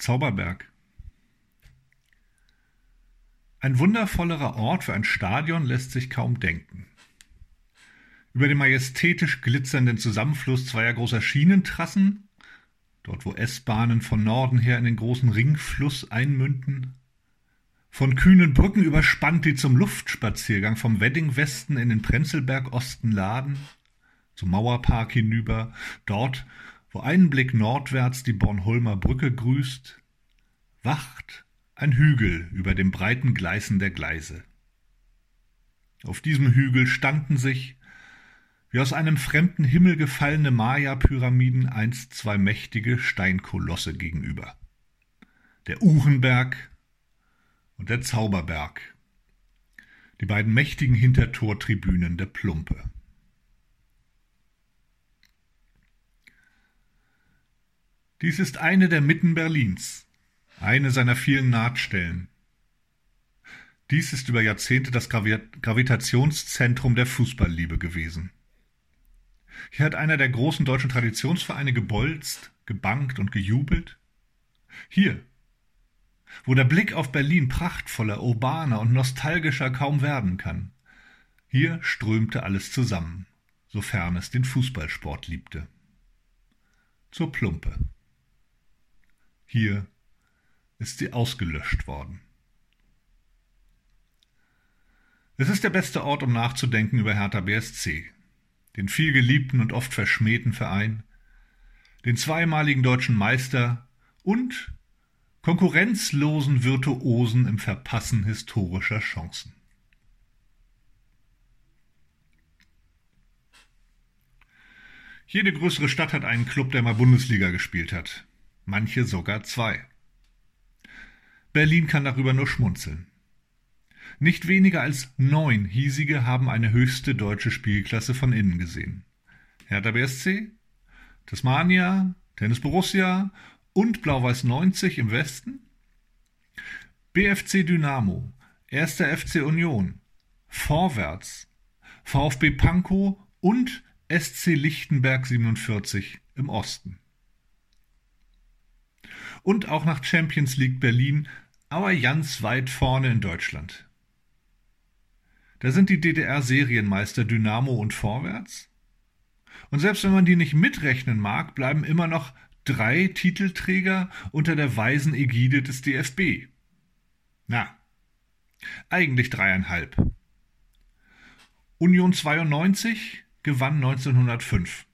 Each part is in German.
Zauberberg. Ein wundervollerer Ort für ein Stadion lässt sich kaum denken. Über dem majestätisch glitzernden Zusammenfluss zweier großer Schienentrassen, dort wo S-Bahnen von Norden her in den großen Ringfluss einmünden, von kühnen Brücken überspannt, die zum Luftspaziergang vom Wedding-Westen in den Prenzlberg-Osten laden, zum Mauerpark hinüber, dort, wo ein Blick nordwärts die Bornholmer Brücke grüßt, wacht ein Hügel über dem breiten Gleisen der Gleise. Auf diesem Hügel standen sich, wie aus einem fremden Himmel gefallene Maya-Pyramiden einst zwei mächtige Steinkolosse gegenüber. Der Uhrenberg und der Zauberberg, die beiden mächtigen Hintertortribünen der Plumpe. Dies ist eine der Mitten Berlins, eine seiner vielen Nahtstellen. Dies ist über Jahrzehnte das Gravitationszentrum der Fußballliebe gewesen. Hier hat einer der großen deutschen Traditionsvereine gebolzt, gebankt und gejubelt. Hier wo der Blick auf Berlin prachtvoller, urbaner und nostalgischer kaum werden kann. Hier strömte alles zusammen, sofern es den Fußballsport liebte. Zur Plumpe. Hier ist sie ausgelöscht worden. Es ist der beste Ort, um nachzudenken über Hertha BSC, den vielgeliebten und oft verschmähten Verein, den zweimaligen deutschen Meister und konkurrenzlosen Virtuosen im Verpassen historischer Chancen. Jede größere Stadt hat einen Club, der mal Bundesliga gespielt hat. Manche sogar zwei. Berlin kann darüber nur schmunzeln. Nicht weniger als neun hiesige haben eine höchste deutsche Spielklasse von innen gesehen. Hertha BSC, Tasmania, Tennis Borussia und Blau-Weiß 90 im Westen, BFC Dynamo, 1. FC Union, Vorwärts, VfB Pankow und SC Lichtenberg 47 im Osten. Und auch nach Champions League Berlin, aber ganz weit vorne in Deutschland. Da sind die DDR-Serienmeister Dynamo und Vorwärts. Und selbst wenn man die nicht mitrechnen mag, bleiben immer noch drei Titelträger unter der weisen Ägide des DFB. Na, eigentlich dreieinhalb. Union 92 gewann 1905.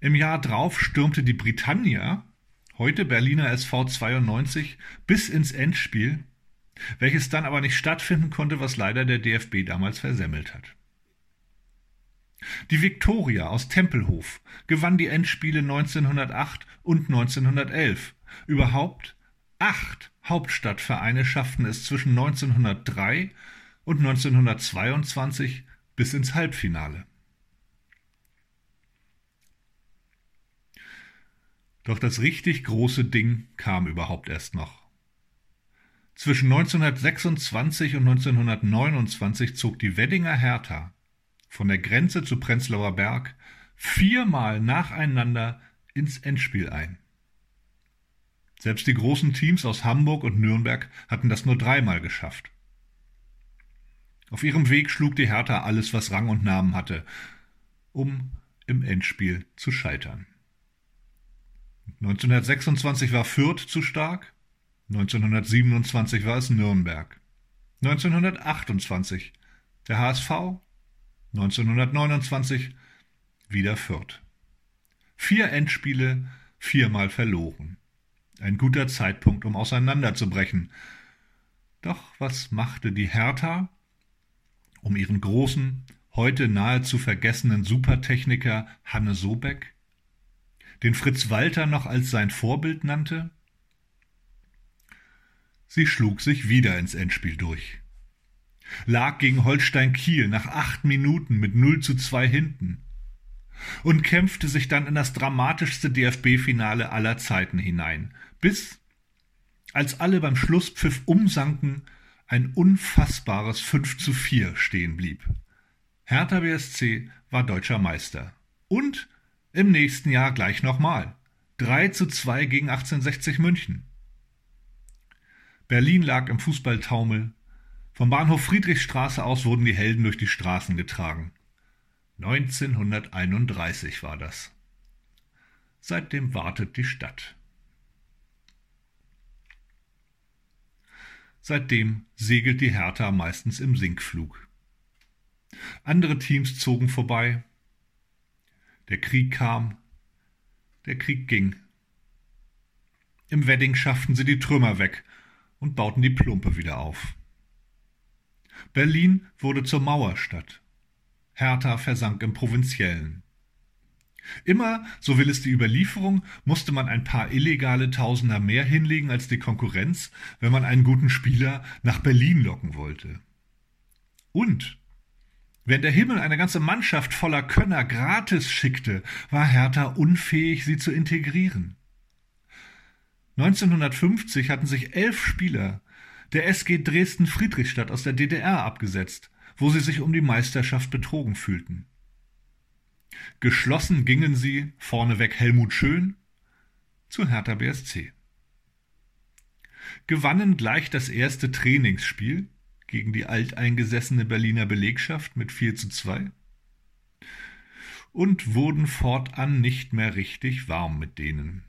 Im Jahr drauf stürmte die Britannia, heute Berliner SV 92, bis ins Endspiel, welches dann aber nicht stattfinden konnte, was leider der DFB damals versemmelt hat. Die Viktoria aus Tempelhof gewann die Endspiele 1908 und 1911. Überhaupt acht Hauptstadtvereine schafften es zwischen 1903 und 1922 bis ins Halbfinale. Doch das richtig große Ding kam überhaupt erst noch. Zwischen 1926 und 1929 zog die Weddinger Hertha von der Grenze zu Prenzlauer Berg viermal nacheinander ins Endspiel ein. Selbst die großen Teams aus Hamburg und Nürnberg hatten das nur dreimal geschafft. Auf ihrem Weg schlug die Hertha alles, was Rang und Namen hatte, um im Endspiel zu scheitern. 1926 war Fürth zu stark, 1927 war es Nürnberg, 1928 der HSV 1929 wieder Fürth. Vier Endspiele, viermal verloren. Ein guter Zeitpunkt, um auseinanderzubrechen. Doch was machte die Hertha, um ihren großen, heute nahezu vergessenen Supertechniker Hanne Sobeck, den Fritz Walter noch als sein Vorbild nannte? Sie schlug sich wieder ins Endspiel durch lag gegen Holstein Kiel nach acht Minuten mit 0 zu 2 hinten und kämpfte sich dann in das dramatischste DFB-Finale aller Zeiten hinein, bis, als alle beim Schlusspfiff umsanken, ein unfassbares 5 zu 4 stehen blieb. Hertha BSC war deutscher Meister. Und im nächsten Jahr gleich nochmal. 3 zu 2 gegen 1860 München. Berlin lag im Fußballtaumel. Vom Bahnhof Friedrichstraße aus wurden die Helden durch die Straßen getragen. 1931 war das. Seitdem wartet die Stadt. Seitdem segelt die Hertha meistens im Sinkflug. Andere Teams zogen vorbei. Der Krieg kam, der Krieg ging. Im Wedding schafften sie die Trümmer weg und bauten die Plumpe wieder auf. Berlin wurde zur Mauerstadt. Hertha versank im Provinziellen. Immer, so will es die Überlieferung, musste man ein paar illegale Tausender mehr hinlegen als die Konkurrenz, wenn man einen guten Spieler nach Berlin locken wollte. Und Während der Himmel eine ganze Mannschaft voller Könner gratis schickte, war Hertha unfähig, sie zu integrieren. 1950 hatten sich elf Spieler der SG Dresden-Friedrichstadt aus der DDR abgesetzt, wo sie sich um die Meisterschaft betrogen fühlten. Geschlossen gingen sie, vorneweg Helmut Schön, zu Hertha BSC. Gewannen gleich das erste Trainingsspiel gegen die alteingesessene Berliner Belegschaft mit 4 zu 2 und wurden fortan nicht mehr richtig warm mit denen.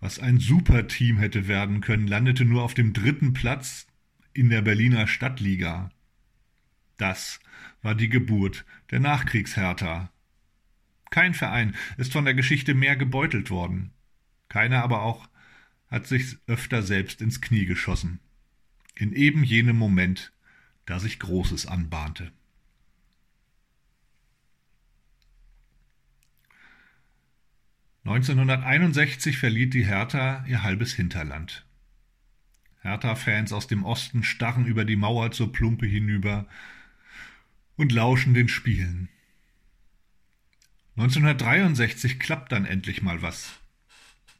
Was ein Superteam hätte werden können, landete nur auf dem dritten Platz in der Berliner Stadtliga. Das war die Geburt der Nachkriegshertha. Kein Verein ist von der Geschichte mehr gebeutelt worden. Keiner aber auch hat sich öfter selbst ins Knie geschossen in eben jenem Moment, da sich Großes anbahnte. (1961) verliert die Hertha ihr halbes Hinterland. Hertha-Fans aus dem Osten starren über die Mauer zur Plumpe hinüber und lauschen den Spielen. 1963 klappt dann endlich mal was.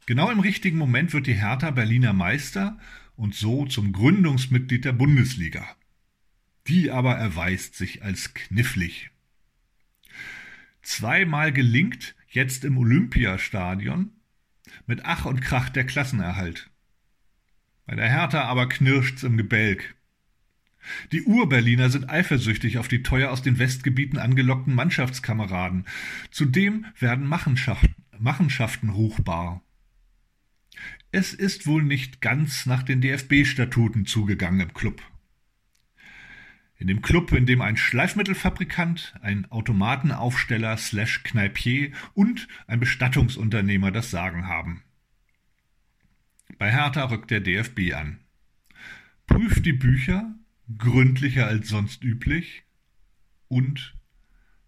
Genau im richtigen Moment wird die Hertha Berliner Meister und so zum Gründungsmitglied der Bundesliga. Die aber erweist sich als knifflig. Zweimal gelingt jetzt im Olympiastadion mit Ach und Krach der Klassenerhalt. Bei der Hertha aber knirscht's im Gebälk. Die Urberliner sind eifersüchtig auf die teuer aus den Westgebieten angelockten Mannschaftskameraden. Zudem werden Machenschaften, Machenschaften ruchbar. Es ist wohl nicht ganz nach den DFB-Statuten zugegangen im Club. In dem Club, in dem ein Schleifmittelfabrikant, ein Automatenaufsteller slash Kneipier und ein Bestattungsunternehmer das Sagen haben. Bei Hertha rückt der DFB an. Prüft die Bücher, gründlicher als sonst üblich, und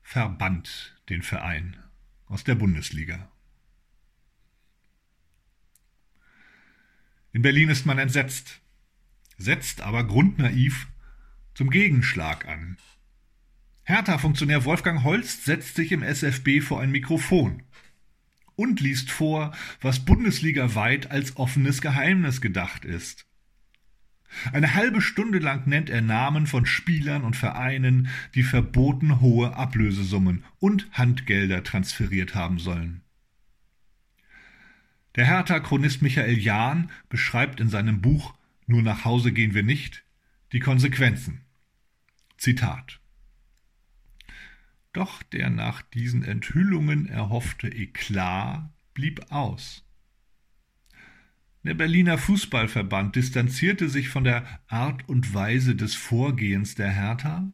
verbannt den Verein aus der Bundesliga. In Berlin ist man entsetzt, setzt aber grundnaiv zum Gegenschlag an. Hertha-Funktionär Wolfgang Holst setzt sich im SFB vor ein Mikrofon und liest vor, was bundesligaweit als offenes Geheimnis gedacht ist. Eine halbe Stunde lang nennt er Namen von Spielern und Vereinen, die verboten hohe Ablösesummen und Handgelder transferiert haben sollen. Der Hertha-Chronist Michael Jahn beschreibt in seinem Buch Nur nach Hause gehen wir nicht die Konsequenzen. Zitat Doch der nach diesen Enthüllungen erhoffte Eklat blieb aus. Der Berliner Fußballverband distanzierte sich von der Art und Weise des Vorgehens der Hertha.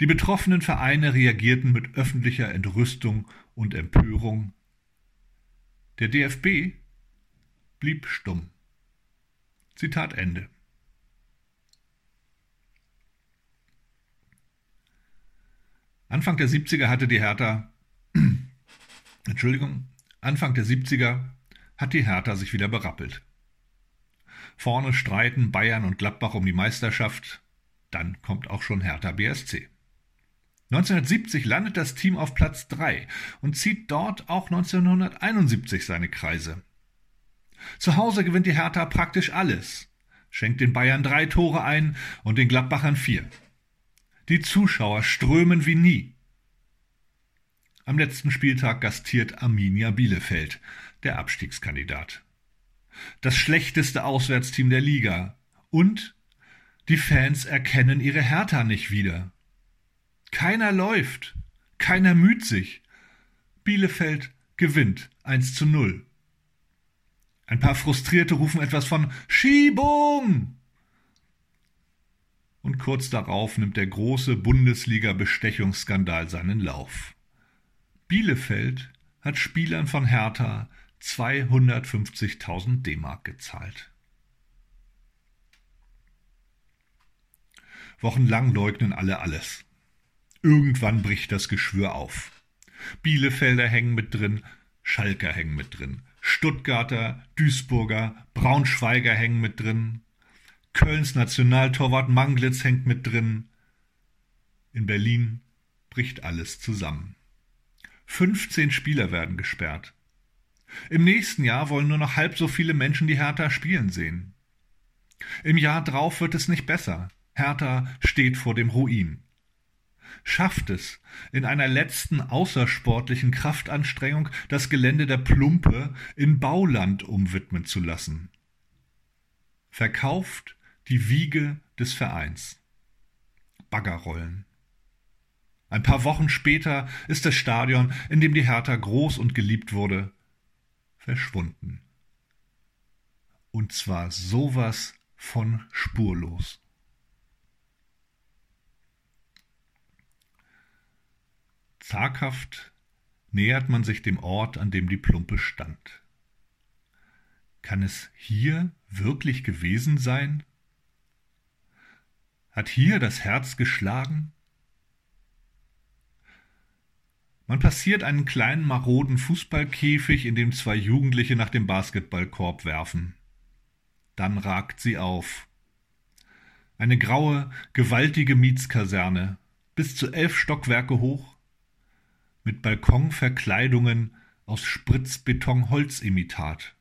Die betroffenen Vereine reagierten mit öffentlicher Entrüstung und Empörung der DFB blieb stumm. Zitat Ende. Anfang der 70er hatte die Hertha, Entschuldigung, Anfang der 70er hat die Hertha sich wieder berappelt. Vorne streiten Bayern und Gladbach um die Meisterschaft, dann kommt auch schon Hertha BSC. 1970 landet das Team auf Platz 3 und zieht dort auch 1971 seine Kreise. Zu Hause gewinnt die Hertha praktisch alles, schenkt den Bayern drei Tore ein und den Gladbachern vier. Die Zuschauer strömen wie nie. Am letzten Spieltag gastiert Arminia Bielefeld, der Abstiegskandidat. Das schlechteste Auswärtsteam der Liga. Und die Fans erkennen ihre Hertha nicht wieder. Keiner läuft, keiner müht sich. Bielefeld gewinnt 1 zu 0. Ein paar Frustrierte rufen etwas von Schiebung. Und kurz darauf nimmt der große Bundesliga-Bestechungsskandal seinen Lauf. Bielefeld hat Spielern von Hertha 250.000 D-Mark gezahlt. Wochenlang leugnen alle alles. Irgendwann bricht das Geschwür auf. Bielefelder hängen mit drin, Schalker hängen mit drin, Stuttgarter, Duisburger, Braunschweiger hängen mit drin, Kölns Nationaltorwart Manglitz hängt mit drin. In Berlin bricht alles zusammen. 15 Spieler werden gesperrt. Im nächsten Jahr wollen nur noch halb so viele Menschen die Hertha spielen sehen. Im Jahr drauf wird es nicht besser. Hertha steht vor dem Ruin. Schafft es, in einer letzten außersportlichen Kraftanstrengung das Gelände der Plumpe in Bauland umwidmen zu lassen. Verkauft die Wiege des Vereins. Baggerrollen. Ein paar Wochen später ist das Stadion, in dem die Hertha groß und geliebt wurde, verschwunden. Und zwar sowas von spurlos. Zaghaft nähert man sich dem Ort, an dem die Plumpe stand. Kann es hier wirklich gewesen sein? Hat hier das Herz geschlagen? Man passiert einen kleinen maroden Fußballkäfig, in dem zwei Jugendliche nach dem Basketballkorb werfen. Dann ragt sie auf. Eine graue, gewaltige Mietskaserne, bis zu elf Stockwerke hoch, mit Balkonverkleidungen aus Spritzbeton-Holzimitat.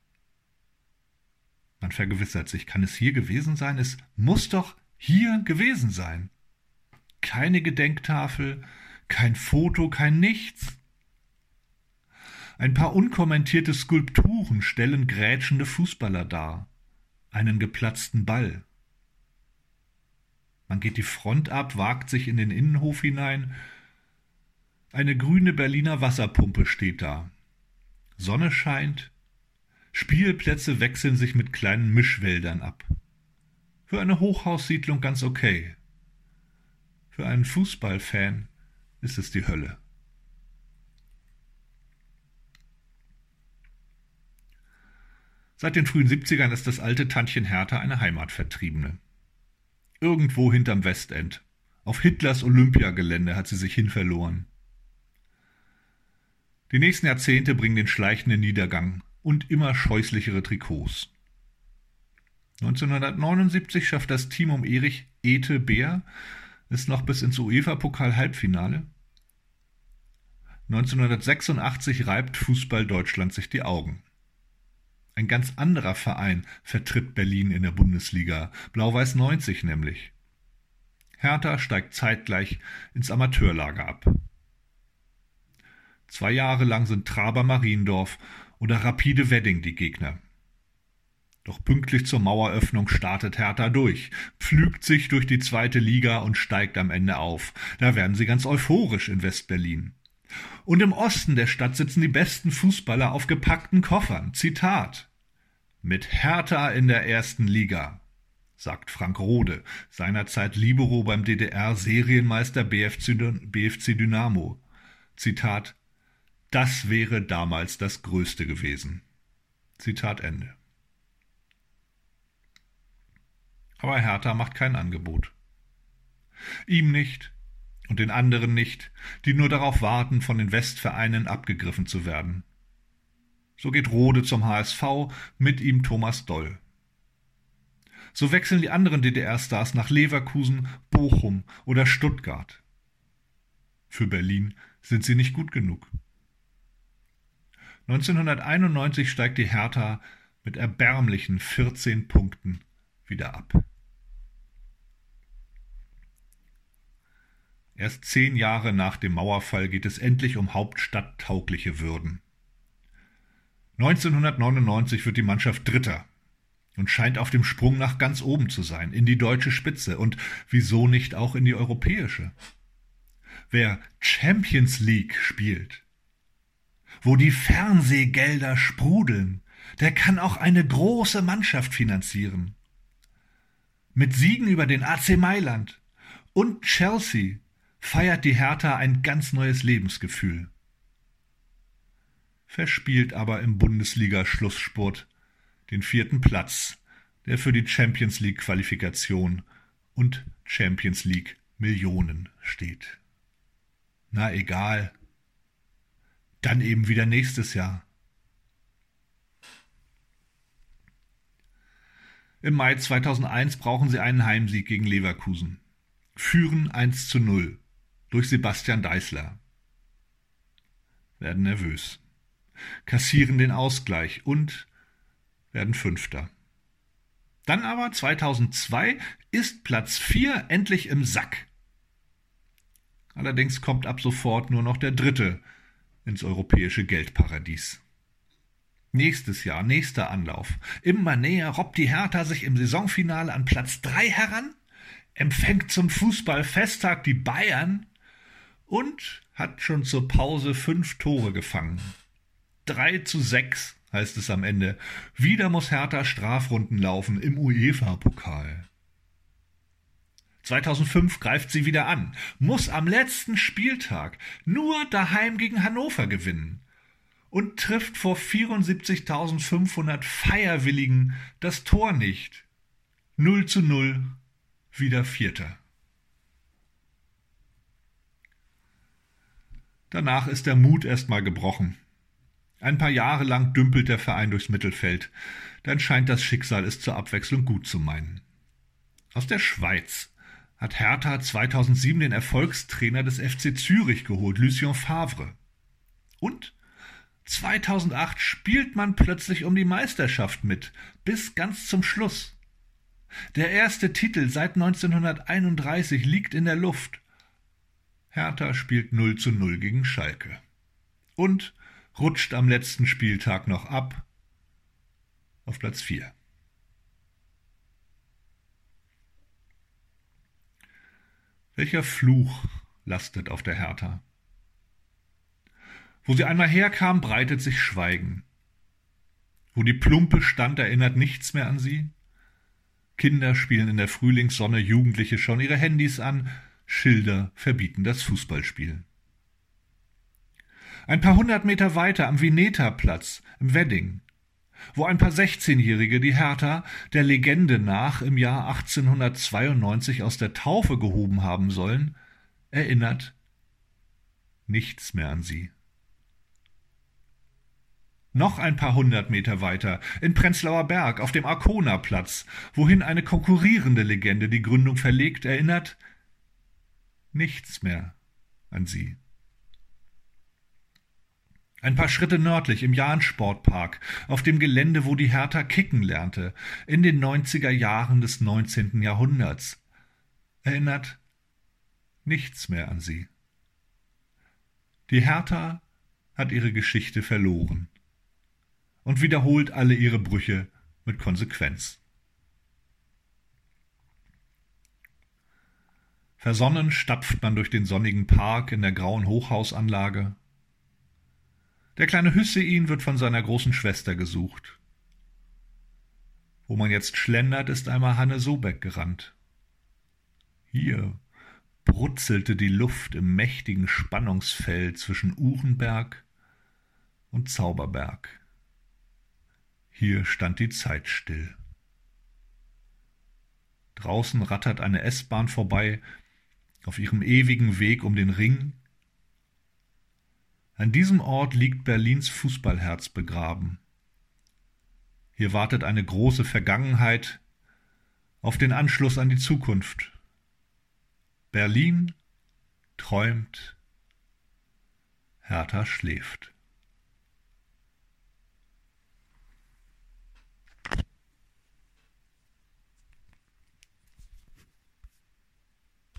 Man vergewissert sich, kann es hier gewesen sein? Es muss doch hier gewesen sein. Keine Gedenktafel, kein Foto, kein nichts. Ein paar unkommentierte Skulpturen stellen grätschende Fußballer dar, einen geplatzten Ball. Man geht die Front ab, wagt sich in den Innenhof hinein. Eine grüne Berliner Wasserpumpe steht da. Sonne scheint, Spielplätze wechseln sich mit kleinen Mischwäldern ab. Für eine Hochhaussiedlung ganz okay. Für einen Fußballfan ist es die Hölle. Seit den frühen 70ern ist das alte Tantchen Hertha eine Heimatvertriebene. Irgendwo hinterm Westend. Auf Hitlers Olympiagelände hat sie sich hinverloren. Die nächsten Jahrzehnte bringen den schleichenden Niedergang und immer scheußlichere Trikots. 1979 schafft das Team um Erich Ete Beer es noch bis ins UEFA-Pokal-Halbfinale. 1986 reibt Fußball Deutschland sich die Augen. Ein ganz anderer Verein vertritt Berlin in der Bundesliga, Blau-Weiß 90 nämlich. Hertha steigt zeitgleich ins Amateurlager ab. Zwei Jahre lang sind Traber Mariendorf oder Rapide Wedding die Gegner. Doch pünktlich zur Maueröffnung startet Hertha durch, pflügt sich durch die zweite Liga und steigt am Ende auf. Da werden sie ganz euphorisch in Westberlin. Und im Osten der Stadt sitzen die besten Fußballer auf gepackten Koffern. Zitat. Mit Hertha in der ersten Liga, sagt Frank Rode, seinerzeit Libero beim DDR-Serienmeister BFC, BFC Dynamo. Zitat. Das wäre damals das Größte gewesen. Zitat Ende. aber Hertha macht kein Angebot. Ihm nicht und den anderen nicht, die nur darauf warten, von den Westvereinen abgegriffen zu werden. So geht Rode zum HSV, mit ihm Thomas Doll. So wechseln die anderen DDR-Stars nach Leverkusen, Bochum oder Stuttgart. Für Berlin sind sie nicht gut genug. 1991 steigt die Hertha mit erbärmlichen 14 Punkten wieder ab. Erst zehn Jahre nach dem Mauerfall geht es endlich um hauptstadttaugliche Würden. 1999 wird die Mannschaft Dritter und scheint auf dem Sprung nach ganz oben zu sein, in die deutsche Spitze und wieso nicht auch in die europäische. Wer Champions League spielt, wo die Fernsehgelder sprudeln, der kann auch eine große Mannschaft finanzieren. Mit Siegen über den AC Mailand und Chelsea feiert die Hertha ein ganz neues Lebensgefühl. Verspielt aber im Bundesliga-Schlussspurt den vierten Platz, der für die Champions League Qualifikation und Champions League Millionen steht. Na egal. Dann eben wieder nächstes Jahr. Im Mai 2001 brauchen sie einen Heimsieg gegen Leverkusen. Führen 1 zu 0 durch Sebastian Deißler. Werden nervös. Kassieren den Ausgleich und werden Fünfter. Dann aber 2002 ist Platz 4 endlich im Sack. Allerdings kommt ab sofort nur noch der Dritte ins europäische Geldparadies. Nächstes Jahr, nächster Anlauf. Immer näher robbt die Hertha sich im Saisonfinale an Platz 3 heran, empfängt zum Fußballfesttag die Bayern und hat schon zur Pause fünf Tore gefangen. 3 zu 6 heißt es am Ende. Wieder muss Hertha Strafrunden laufen im UEFA-Pokal. 2005 greift sie wieder an, muss am letzten Spieltag nur daheim gegen Hannover gewinnen und trifft vor 74.500 Feierwilligen das Tor nicht. 0 zu 0, wieder Vierter. Danach ist der Mut erstmal gebrochen. Ein paar Jahre lang dümpelt der Verein durchs Mittelfeld. Dann scheint das Schicksal es zur Abwechslung gut zu meinen. Aus der Schweiz hat Hertha 2007 den Erfolgstrainer des FC Zürich geholt, Lucien Favre. Und 2008 spielt man plötzlich um die Meisterschaft mit, bis ganz zum Schluss. Der erste Titel seit 1931 liegt in der Luft. Hertha spielt 0 zu 0 gegen Schalke. Und rutscht am letzten Spieltag noch ab auf Platz 4. Welcher Fluch lastet auf der Hertha? Wo sie einmal herkam, breitet sich Schweigen. Wo die Plumpe stand, erinnert nichts mehr an sie. Kinder spielen in der Frühlingssonne, Jugendliche schon ihre Handys an, Schilder verbieten das Fußballspiel. Ein paar hundert Meter weiter am Vineta-Platz im Wedding, wo ein paar 16-Jährige die Hertha der Legende nach im Jahr 1892 aus der Taufe gehoben haben sollen, erinnert nichts mehr an sie. Noch ein paar hundert Meter weiter, in Prenzlauer Berg, auf dem Arkona-Platz, wohin eine konkurrierende Legende die Gründung verlegt, erinnert nichts mehr an sie. Ein paar Schritte nördlich im Jahn-Sportpark, auf dem Gelände, wo die Hertha kicken lernte, in den 90er Jahren des 19. Jahrhunderts, erinnert nichts mehr an sie. Die Hertha hat ihre Geschichte verloren und wiederholt alle ihre Brüche mit Konsequenz. Versonnen stapft man durch den sonnigen Park in der grauen Hochhausanlage. Der kleine Hüssein wird von seiner großen Schwester gesucht. Wo man jetzt schlendert, ist einmal Hanne Sobeck gerannt. Hier brutzelte die Luft im mächtigen Spannungsfeld zwischen Uhrenberg und Zauberberg. Hier stand die Zeit still. Draußen rattert eine S-Bahn vorbei, auf ihrem ewigen Weg um den Ring. An diesem Ort liegt Berlins Fußballherz begraben. Hier wartet eine große Vergangenheit auf den Anschluss an die Zukunft. Berlin träumt, Hertha schläft.